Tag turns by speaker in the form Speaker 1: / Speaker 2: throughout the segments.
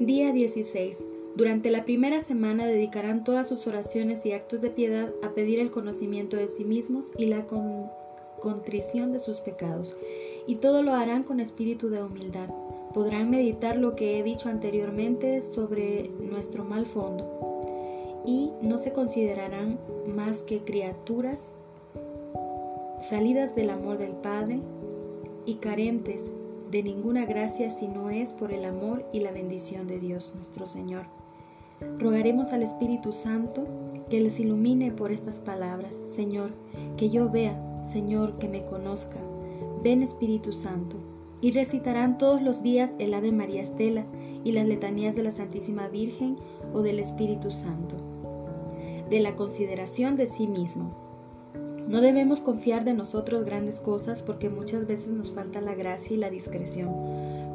Speaker 1: Día 16. Durante la primera semana dedicarán todas sus oraciones y actos de piedad a pedir el conocimiento de sí mismos y la contrición de sus pecados, y todo lo harán con espíritu de humildad. Podrán meditar lo que he dicho anteriormente sobre nuestro mal fondo, y no se considerarán más que criaturas salidas del amor del Padre y carentes de ninguna gracia si no es por el amor y la bendición de Dios nuestro Señor. Rogaremos al Espíritu Santo que les ilumine por estas palabras. Señor, que yo vea, Señor, que me conozca. Ven Espíritu Santo. Y recitarán todos los días el Ave María Estela y las letanías de la Santísima Virgen o del Espíritu Santo. De la consideración de sí mismo. No debemos confiar de nosotros grandes cosas porque muchas veces nos falta la gracia y la discreción.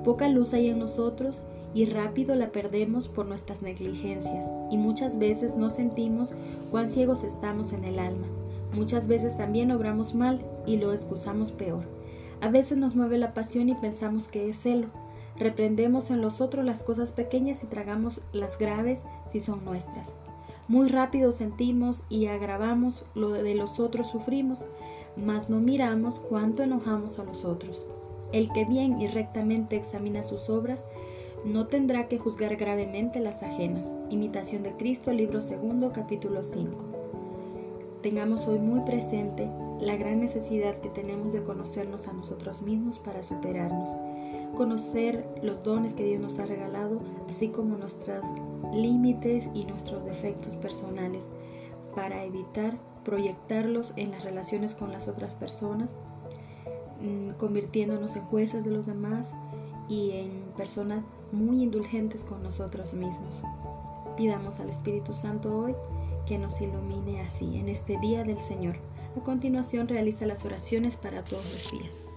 Speaker 1: Poca luz hay en nosotros y rápido la perdemos por nuestras negligencias y muchas veces no sentimos cuán ciegos estamos en el alma. Muchas veces también obramos mal y lo excusamos peor. A veces nos mueve la pasión y pensamos que es celo. Reprendemos en los otros las cosas pequeñas y tragamos las graves si son nuestras. Muy rápido sentimos y agravamos lo de los otros sufrimos, mas no miramos cuánto enojamos a los otros. El que bien y rectamente examina sus obras, no tendrá que juzgar gravemente las ajenas. Imitación de Cristo, libro segundo, capítulo 5. Tengamos hoy muy presente la gran necesidad que tenemos de conocernos a nosotros mismos para superarnos, conocer los dones que Dios nos ha regalado, así como nuestros límites y nuestros defectos personales, para evitar proyectarlos en las relaciones con las otras personas, mm, convirtiéndonos en jueces de los demás y en personas muy indulgentes con nosotros mismos. Pidamos al Espíritu Santo hoy que nos ilumine así en este día del Señor. A continuación realiza las oraciones para todos los días.